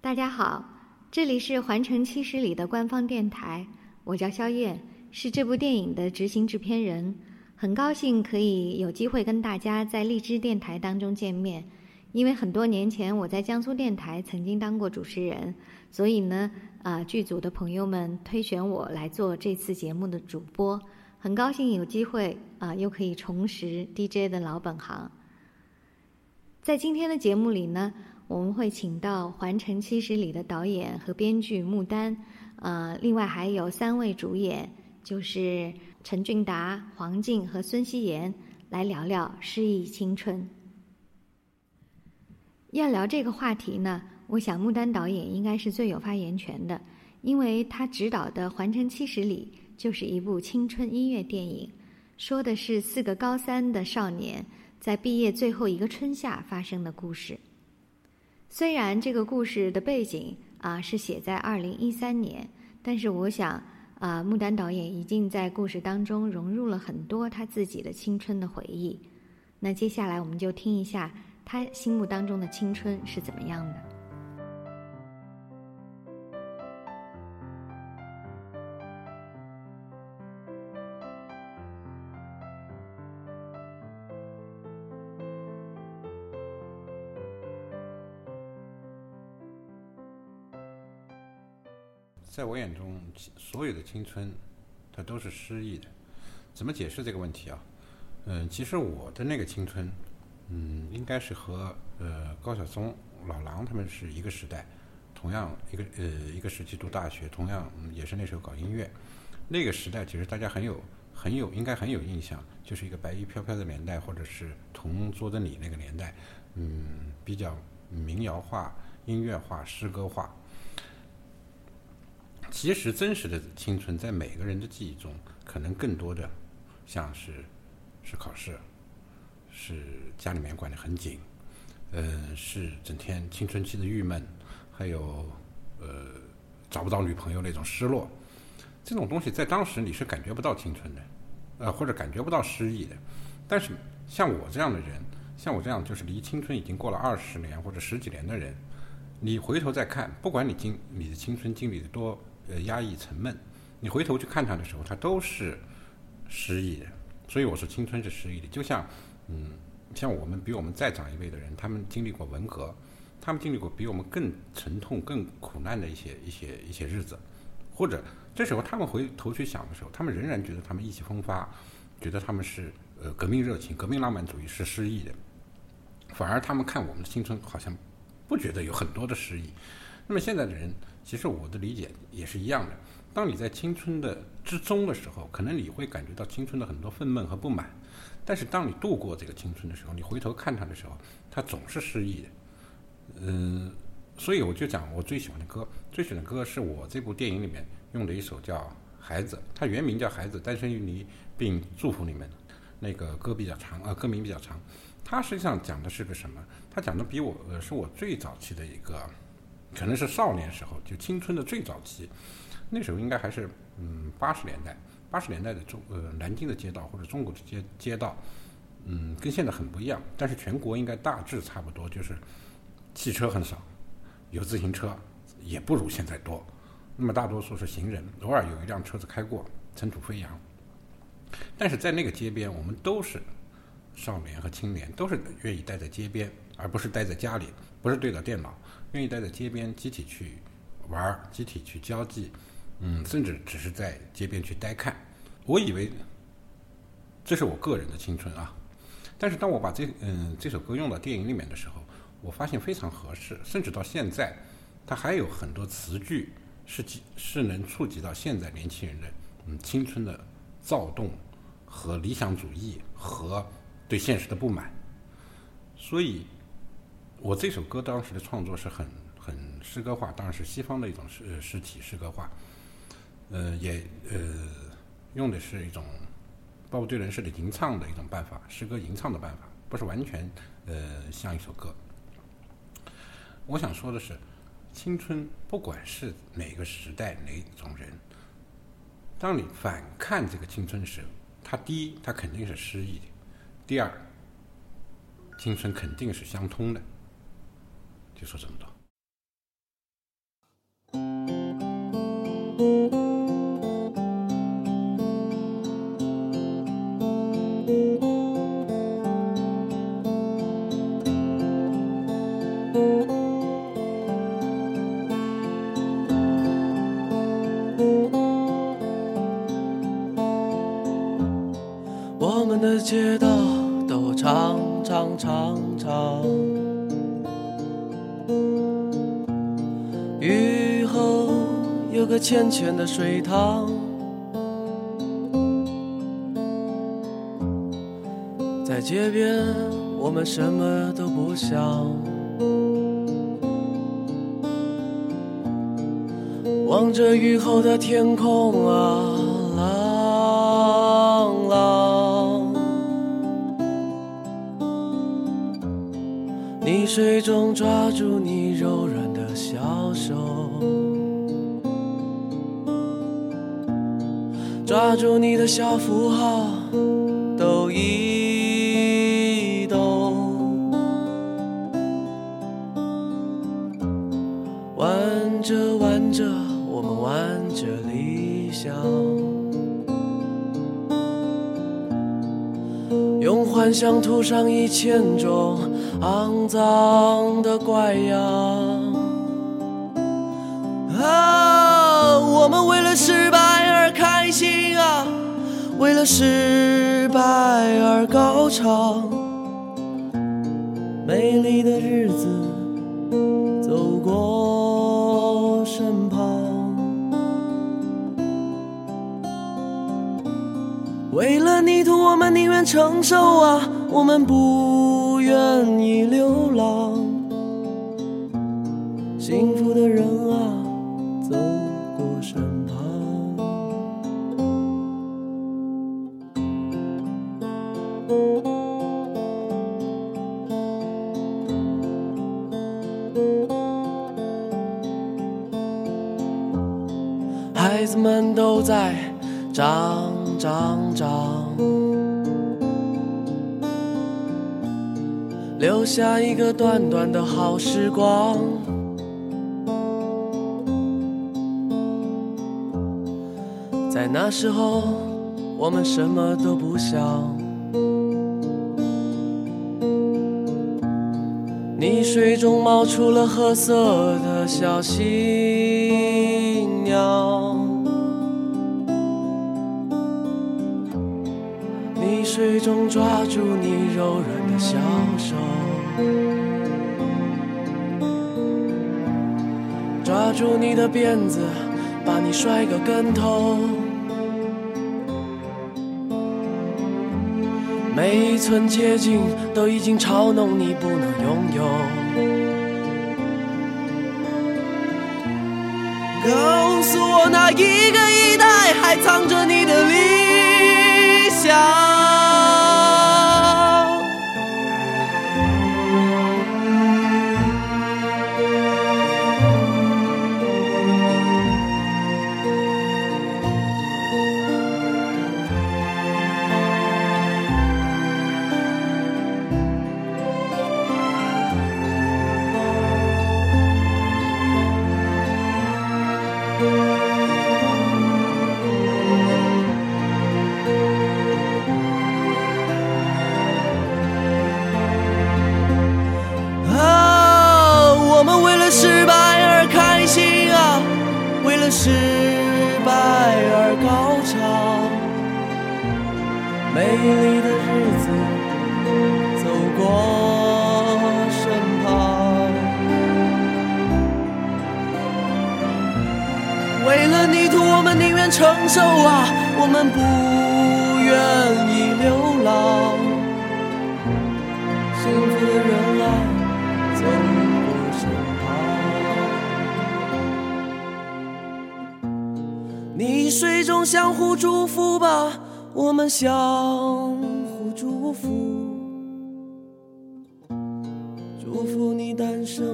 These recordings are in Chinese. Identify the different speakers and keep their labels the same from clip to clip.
Speaker 1: 大家好，这里是《环城七十里》的官方电台，我叫肖燕，是这部电影的执行制片人。很高兴可以有机会跟大家在荔枝电台当中见面，因为很多年前我在江苏电台曾经当过主持人，所以呢，啊，剧组的朋友们推选我来做这次节目的主播。很高兴有机会啊，又可以重拾 DJ 的老本行。在今天的节目里呢。我们会请到《环城七十里》的导演和编剧穆丹，呃，另外还有三位主演，就是陈俊达、黄静和孙希言，来聊聊诗意青春。要聊这个话题呢，我想穆丹导演应该是最有发言权的，因为他执导的《环城七十里》就是一部青春音乐电影，说的是四个高三的少年在毕业最后一个春夏发生的故事。虽然这个故事的背景啊是写在二零一三年，但是我想啊，穆丹导演已经在故事当中融入了很多他自己的青春的回忆。那接下来我们就听一下他心目当中的青春是怎么样的。
Speaker 2: 在我眼中，所有的青春，它都是诗意的。怎么解释这个问题啊？嗯，其实我的那个青春，嗯，应该是和呃高晓松、老狼他们是一个时代，同样一个呃一个时期读大学，同样也是那时候搞音乐。那个时代其实大家很有很有应该很有印象，就是一个白衣飘飘的年代，或者是同桌的你那个年代，嗯，比较民谣化、音乐化、诗歌化。其实真实的青春，在每个人的记忆中，可能更多的像是是考试，是家里面管得很紧，呃，是整天青春期的郁闷，还有呃找不到女朋友那种失落。这种东西在当时你是感觉不到青春的，呃，或者感觉不到失意的。但是像我这样的人，像我这样就是离青春已经过了二十年或者十几年的人，你回头再看，不管你经你的青春经历的多。呃，压抑沉闷，你回头去看他的时候，他都是失意的。所以我说青春是失意的。就像，嗯，像我们比我们再长一辈的人，他们经历过文革，他们经历过比我们更沉痛、更苦难的一些一些一些日子，或者这时候他们回头去想的时候，他们仍然觉得他们意气风发，觉得他们是呃革命热情、革命浪漫主义是失意的，反而他们看我们的青春好像不觉得有很多的失意。那么现在的人。其实我的理解也是一样的。当你在青春的之中的时候，可能你会感觉到青春的很多愤懑和不满；但是当你度过这个青春的时候，你回头看它的时候，它总是诗意的。嗯，所以我就讲我最喜欢的歌，最喜欢的歌是我这部电影里面用的一首叫《孩子》，它原名叫《孩子诞生于你并祝福你们》。那个歌比较长啊，歌名比较长。它实际上讲的是个什么？它讲的比我呃，是我最早期的一个。可能是少年时候，就青春的最早期，那时候应该还是嗯八十年代，八十年代的中呃南京的街道或者中国的街街道，嗯跟现在很不一样，但是全国应该大致差不多，就是汽车很少，有自行车也不如现在多，那么大多数是行人，偶尔有一辆车子开过，尘土飞扬，但是在那个街边，我们都是少年和青年，都是愿意待在街边，而不是待在家里，不是对着电脑。愿意待在街边，集体去玩儿，集体去交际，嗯，甚至只是在街边去呆看。我以为这是我个人的青春啊，但是当我把这嗯这首歌用到电影里面的时候，我发现非常合适，甚至到现在，它还有很多词句是是能触及到现在年轻人的嗯青春的躁动和理想主义和对现实的不满，所以。我这首歌当时的创作是很很诗歌化，当然是西方的一种诗诗体诗歌化，呃，也呃用的是一种鲍勃迪伦式的吟唱的一种办法，诗歌吟唱的办法，不是完全呃像一首歌。我想说的是，青春不管是哪个时代哪种人，当你反看这个青春时，它第一，它肯定是诗意的；第二，青春肯定是相通的。就说这么多。
Speaker 3: 我们的街道都长长长长。浅浅的水塘，在街边我们什么都不想，望着雨后的天空啊。水中抓住你柔软抓住你的小符号，都移动。玩着玩着，我们玩着理想，用幻想涂上一千种。肮脏的怪样啊！我们为了世，为了失败而高唱。美丽的日子走过身旁，为了泥土，我们宁愿承受啊，我们不。愿意流浪，孩子们都在长长长。留下一个短短的好时光，在那时候，我们什么都不想。泥水中冒出了褐色的小溪娘，泥水中抓住你柔软的小手。抓住你的辫子，把你摔个跟头。每一寸接近都已经嘲弄你不能拥有。诉我，那一个一代还藏着你的理想？手啊，我们不愿意流浪。幸福的人啊，走。泥水中相互祝福吧，我们相互祝福，祝福你诞生于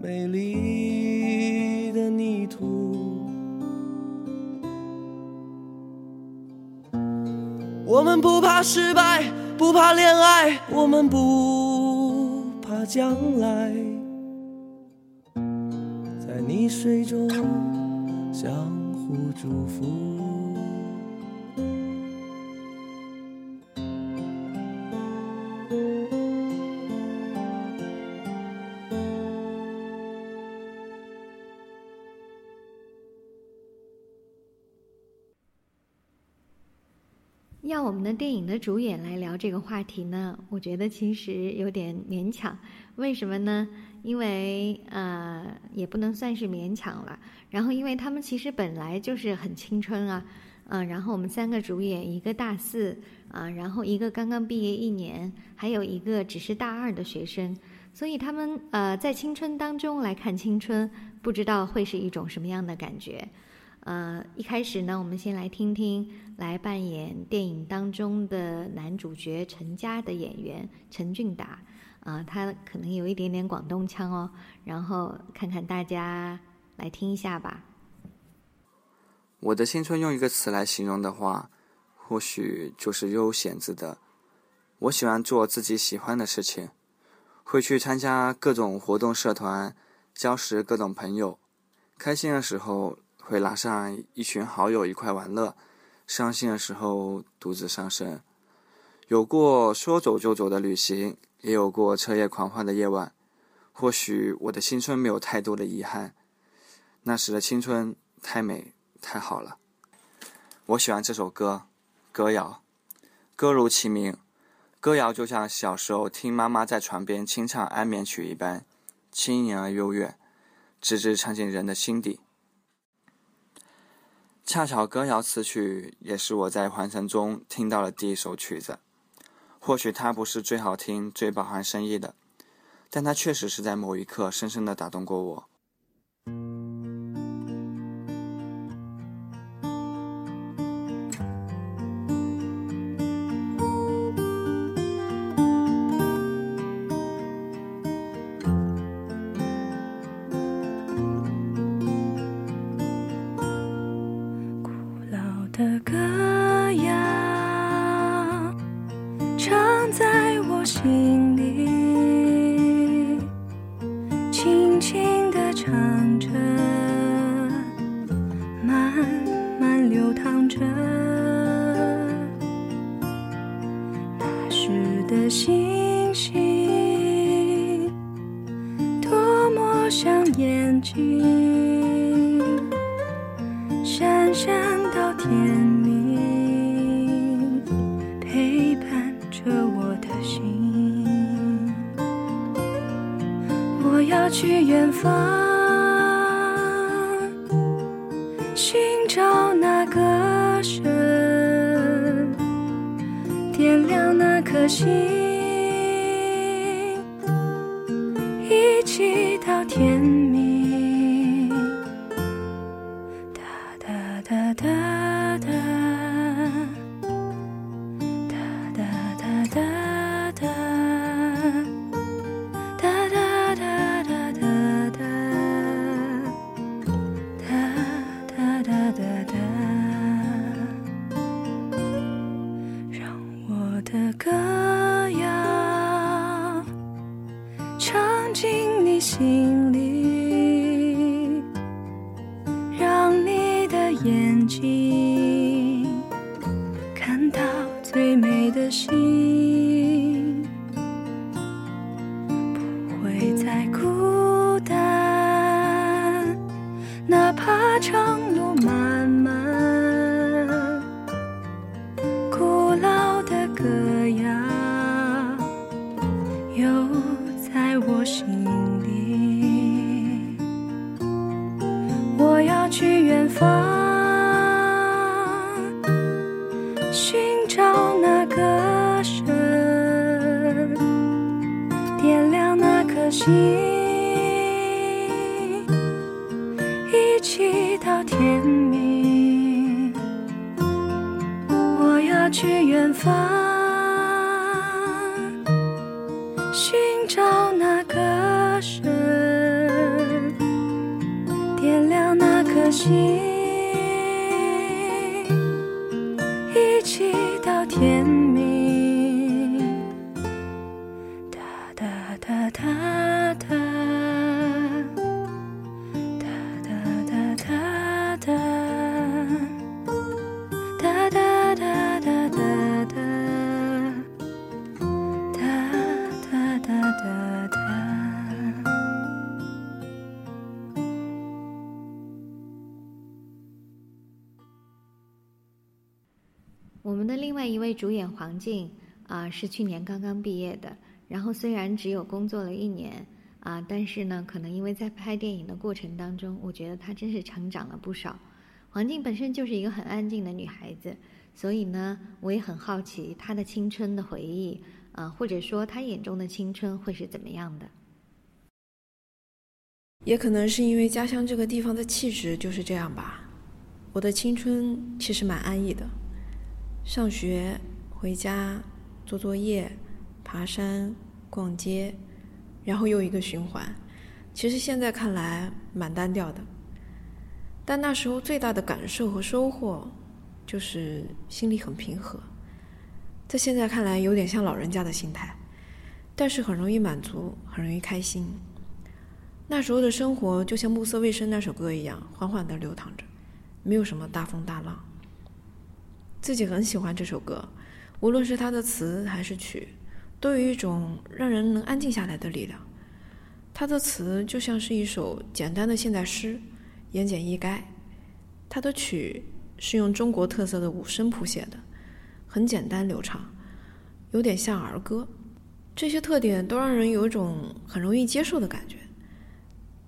Speaker 3: 美丽我们不怕失败，不怕恋爱，我们不怕将来，在泥水中。相互祝福。
Speaker 1: 要我们的电影的主演来聊这个话题呢，我觉得其实有点勉强。为什么呢？因为呃，也不能算是勉强了。然后，因为他们其实本来就是很青春啊，嗯，然后我们三个主演，一个大四啊，然后一个刚刚毕业一年，还有一个只是大二的学生，所以他们呃在青春当中来看青春，不知道会是一种什么样的感觉。呃，一开始呢，我们先来听听来扮演电影当中的男主角陈家的演员陈俊达，啊，他可能有一点点广东腔哦，然后看看大家来听一下吧。
Speaker 4: 我的青春用一个词来形容的话，或许就是悠闲自得。我喜欢做自己喜欢的事情，会去参加各种活动社团，交识各种朋友，开心的时候。会拉上一群好友一块玩乐，伤心的时候独自伤神。有过说走就走的旅行，也有过彻夜狂欢的夜晚。或许我的青春没有太多的遗憾，那时的青春太美太好了。我喜欢这首歌，歌谣。歌如其名，歌谣就像小时候听妈妈在床边轻唱安眠曲一般，轻盈而悠远，直直唱进人的心底。恰巧歌谣词曲也是我在环城中听到的第一首曲子，或许它不是最好听、最饱含深意的，但它确实是在某一刻深深的打动过。我
Speaker 1: 轻一起到天明我要去远方。主演黄静啊，是去年刚刚毕业的。然后虽然只有工作了一年啊，但是呢，可能因为在拍电影的过程当中，我觉得她真是成长了不少。黄静本身就是一个很安静的女孩子，所以呢，我也很好奇她的青春的回忆啊，或者说她眼中的青春会是怎么样的。
Speaker 5: 也可能是因为家乡这个地方的气质就是这样吧。我的青春其实蛮安逸的，上学、回家、做作业、爬山、逛街，然后又一个循环。其实现在看来蛮单调的，但那时候最大的感受和收获，就是心里很平和。在现在看来有点像老人家的心态，但是很容易满足，很容易开心。那时候的生活就像《暮色未深》那首歌一样，缓缓地流淌着，没有什么大风大浪。自己很喜欢这首歌，无论是它的词还是曲，都有一种让人能安静下来的力量。它的词就像是一首简单的现代诗，言简意赅；它的曲是用中国特色的五声谱写的，很简单流畅，有点像儿歌。这些特点都让人有一种很容易接受的感觉。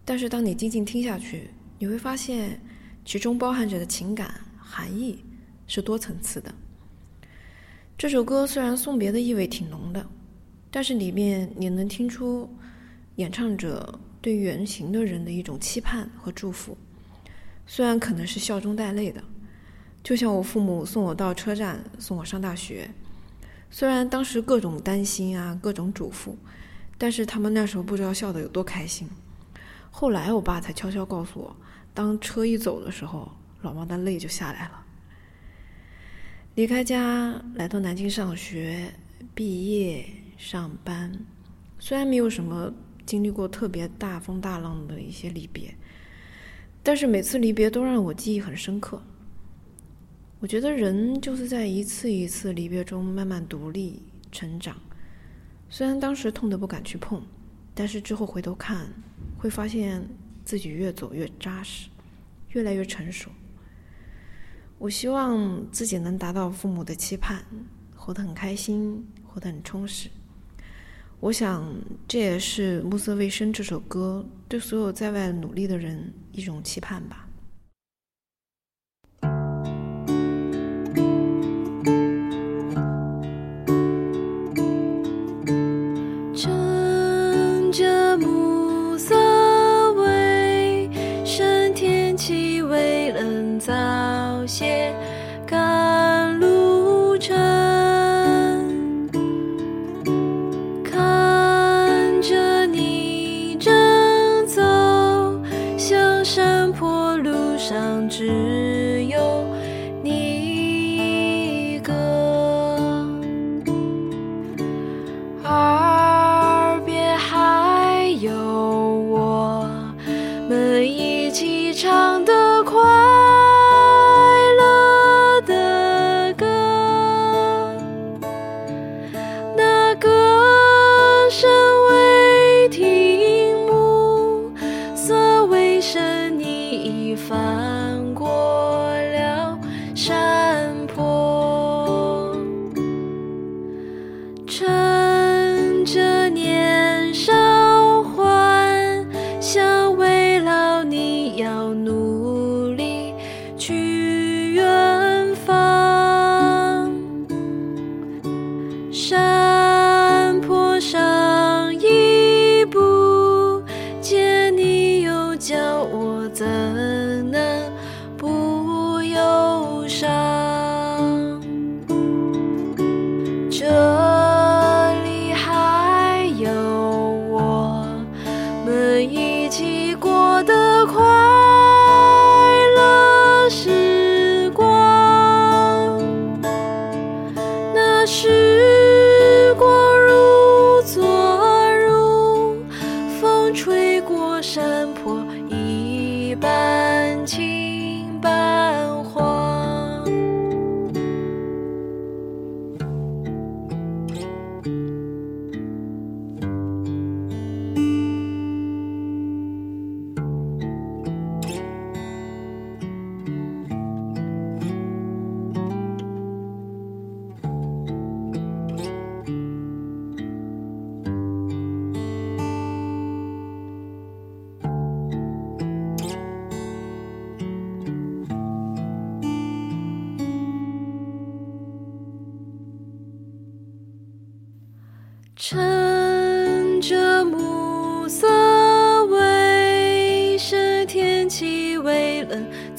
Speaker 5: 但是，当你静静听下去，你会发现其中包含着的情感含义是多层次的。这首歌虽然送别的意味挺浓的，但是里面你能听出演唱者对远行的人的一种期盼和祝福，虽然可能是笑中带泪的。就像我父母送我到车站，送我上大学，虽然当时各种担心啊，各种嘱咐，但是他们那时候不知道笑得有多开心。后来，我爸才悄悄告诉我，当车一走的时候，老妈的泪就下来了。离开家来到南京上学、毕业、上班，虽然没有什么经历过特别大风大浪的一些离别，但是每次离别都让我记忆很深刻。我觉得人就是在一次一次离别中慢慢独立成长，虽然当时痛得不敢去碰，但是之后回头看。会发现自己越走越扎实，越来越成熟。我希望自己能达到父母的期盼，活得很开心，活得很充实。我想这也是《暮色未深》这首歌对所有在外努力的人一种期盼吧。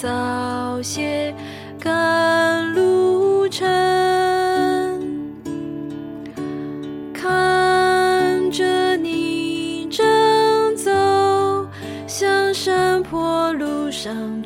Speaker 4: 早些赶路程。看着你正走向山坡路上，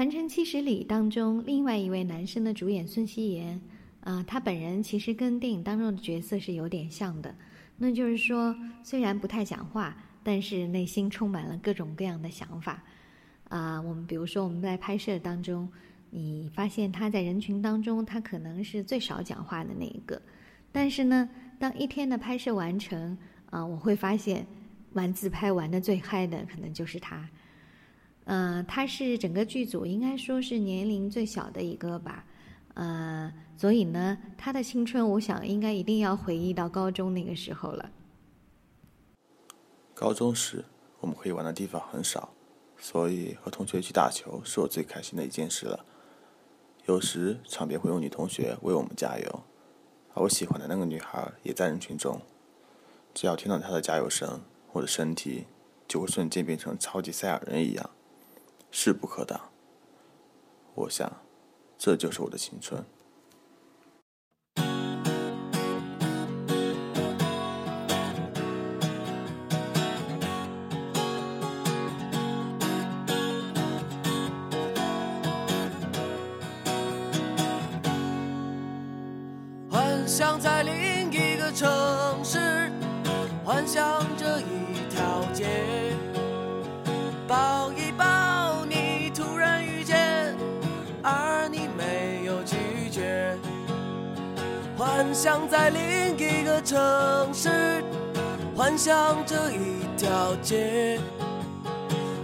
Speaker 1: 环城七十里》当中，另外一位男生的主演孙熙妍，啊、他本人其实跟电影当中的角色是有点像的，那就是说，虽然不太讲话，但是内心充满了各种各样的想法。啊、我们比如说我们在拍摄当中，你发现他在人群当中，他可能是最少讲话的那一个，但是呢，当一天的拍摄完成，啊、我会发现玩自拍玩的最嗨的可能就是他。呃，他是整个剧组应该说是年龄最小的一个吧，呃，所以呢，他的青春，我想应该一定要回忆到高中那个时候了。
Speaker 6: 高中时，我们可以玩的地方很少，所以和同学去打球是我最开心的一件事了。有时场边会有女同学为我们加油，而我喜欢的那个女孩也在人群中。只要听到她的加油声，我的身体就会瞬间变成超级赛亚人一样，势不可挡。我想，这就是我的青春。
Speaker 3: 想在另一个城市，幻想着一条街，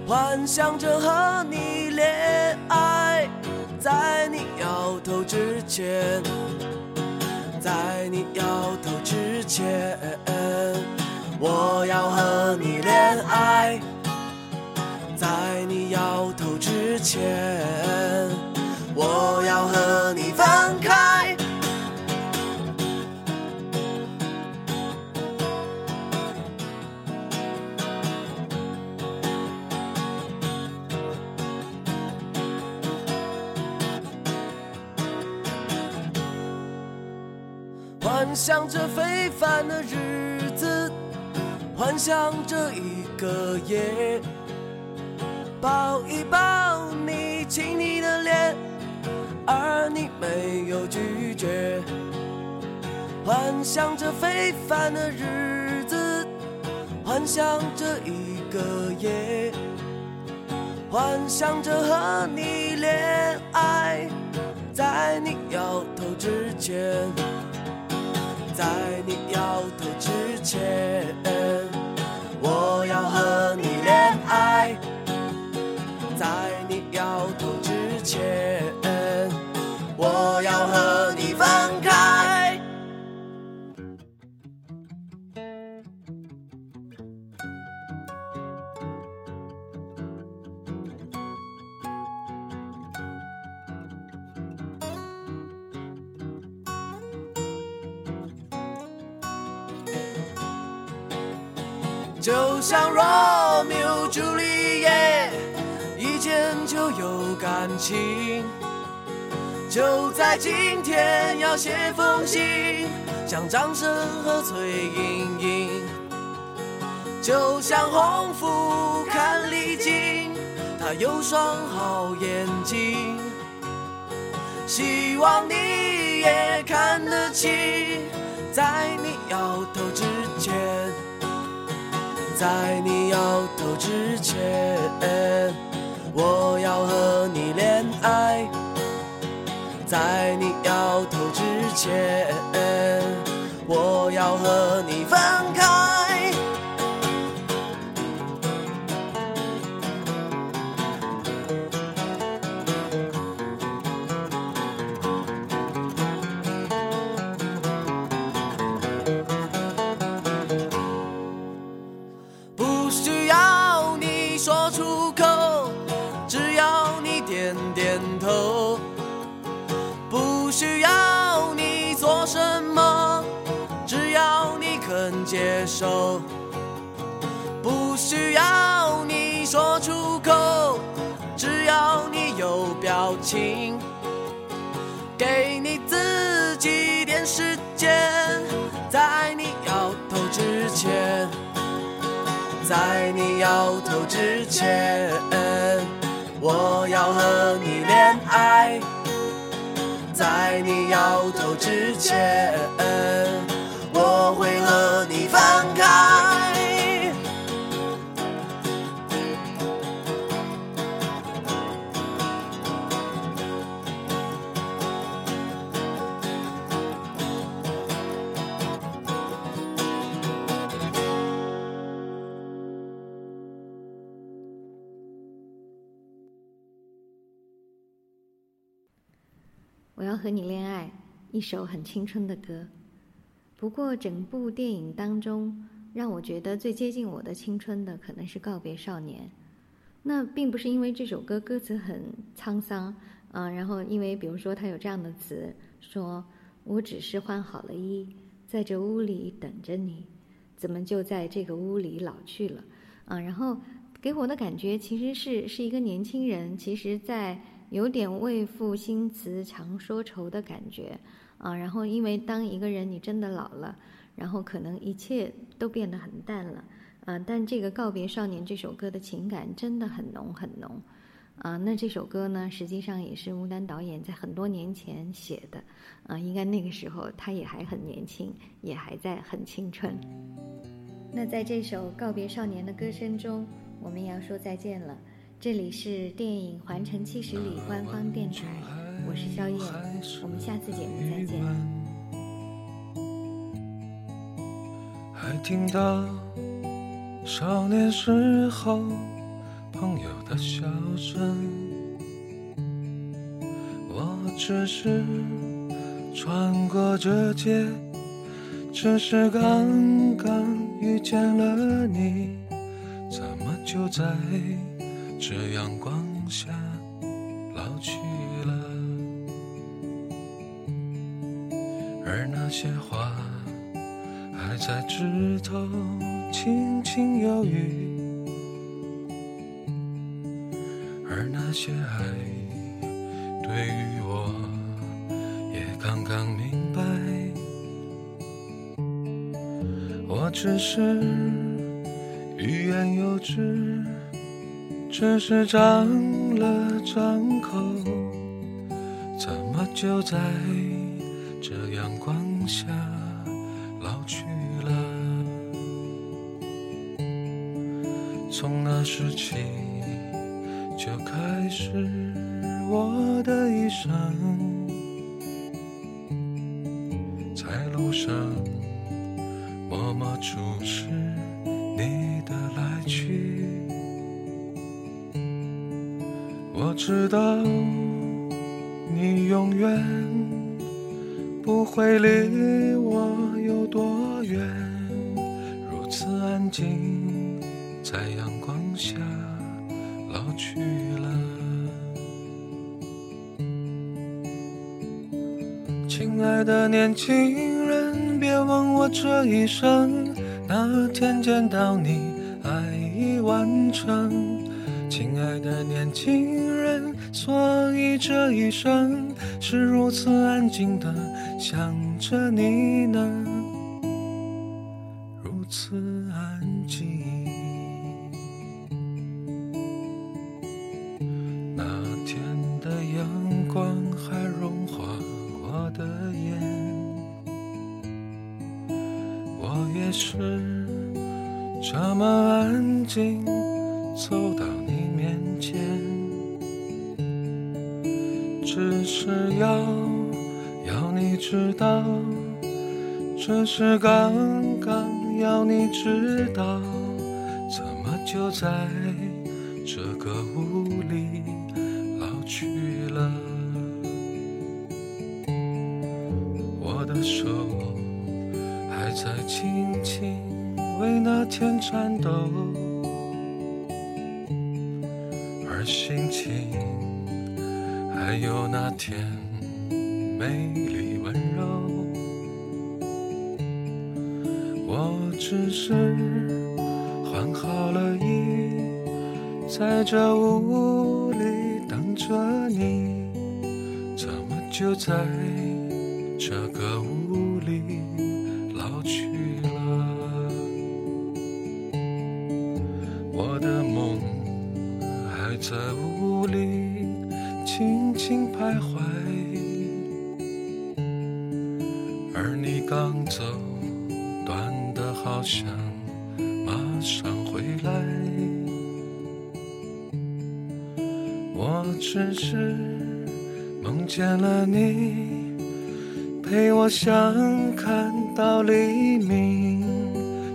Speaker 3: 幻想着和你恋爱，在你摇头之前。在你摇头之前，我要和你恋爱。在你摇头之前，想着非凡的日子，幻想着一个夜，抱一抱你，亲你的脸，而你没有拒绝。幻想着非凡的日子，幻想着一个夜，幻想着和你恋爱，在你摇头之前。在你摇头之前，我要和你恋爱。情。就在今天要写封信，向张生和崔莺莺。就像红拂看丽景，他有双好眼睛。希望你也看得清，在你摇头之前。在你摇头之前，我要在你摇头之前，我要和你分开。情。给你自己点时间，在你摇头之前，在你摇头之前，我要和你恋爱。在你摇头之前，
Speaker 1: 一首很青春的歌。不过，整部电影当中，让我觉得最接近我的青春的，可能是《告别少年》。那并不是因为这首歌歌词很沧桑，嗯、然后因为比如说它有这样的词，说我只是换好了衣，在这屋里等着你，怎么就在这个屋里老去了？嗯、然后给我的感觉其实是是一个年轻人，其实在有点为赋新词强说愁的感觉啊。然后因为当一个人你真的老了，然后可能一切都变得很淡了，啊，但这个《告别少年》这首歌的情感真的很浓很浓，啊，那这首歌呢，实际上也是吴丹导演在很多年前写的，啊，应该那个时候他也还很年轻，也还在很青春。那在这首《告别少年》的歌声中，我们也要说再见了。这里是电影《环城七十里》官方电台，我是肖燕，我们下次节目再见。
Speaker 7: 还听到少年时候朋友的笑声，我只是穿过这街，只是刚刚遇见了你，怎么就在这阳光下那些话。还在枝头轻轻忧郁，而那些爱对于我也刚刚明白，我只是欲言又止，只是张了张口，怎么就在这阳光下？老去了，从那时起会离我。有多远？如此安静，在阳光下老去了。亲爱的年轻人，别问我这一生哪天见到你，爱已完成。亲爱的年轻人，所以这一生是如此安静的想着你呢。就在这个屋里老去了？我的手还在轻轻为那天颤抖，而心情还有那天美丽在这屋里等着你，怎么就在我只是梦见了你，陪我相看到黎明，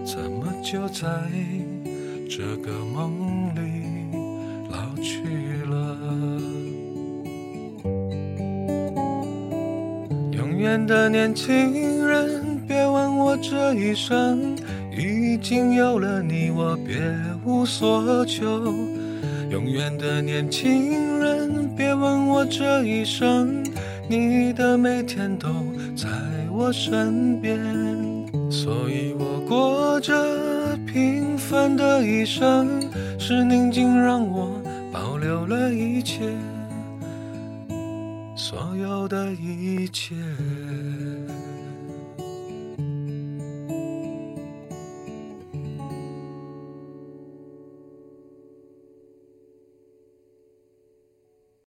Speaker 7: 怎么就在这个梦里老去了？永远的年轻人，别问我这一生，已经有了你，我别无所求。远的年轻人，别问我这一生，你的每天都在我身边，所以我过着平凡的一生，是宁静让我保留了，一切。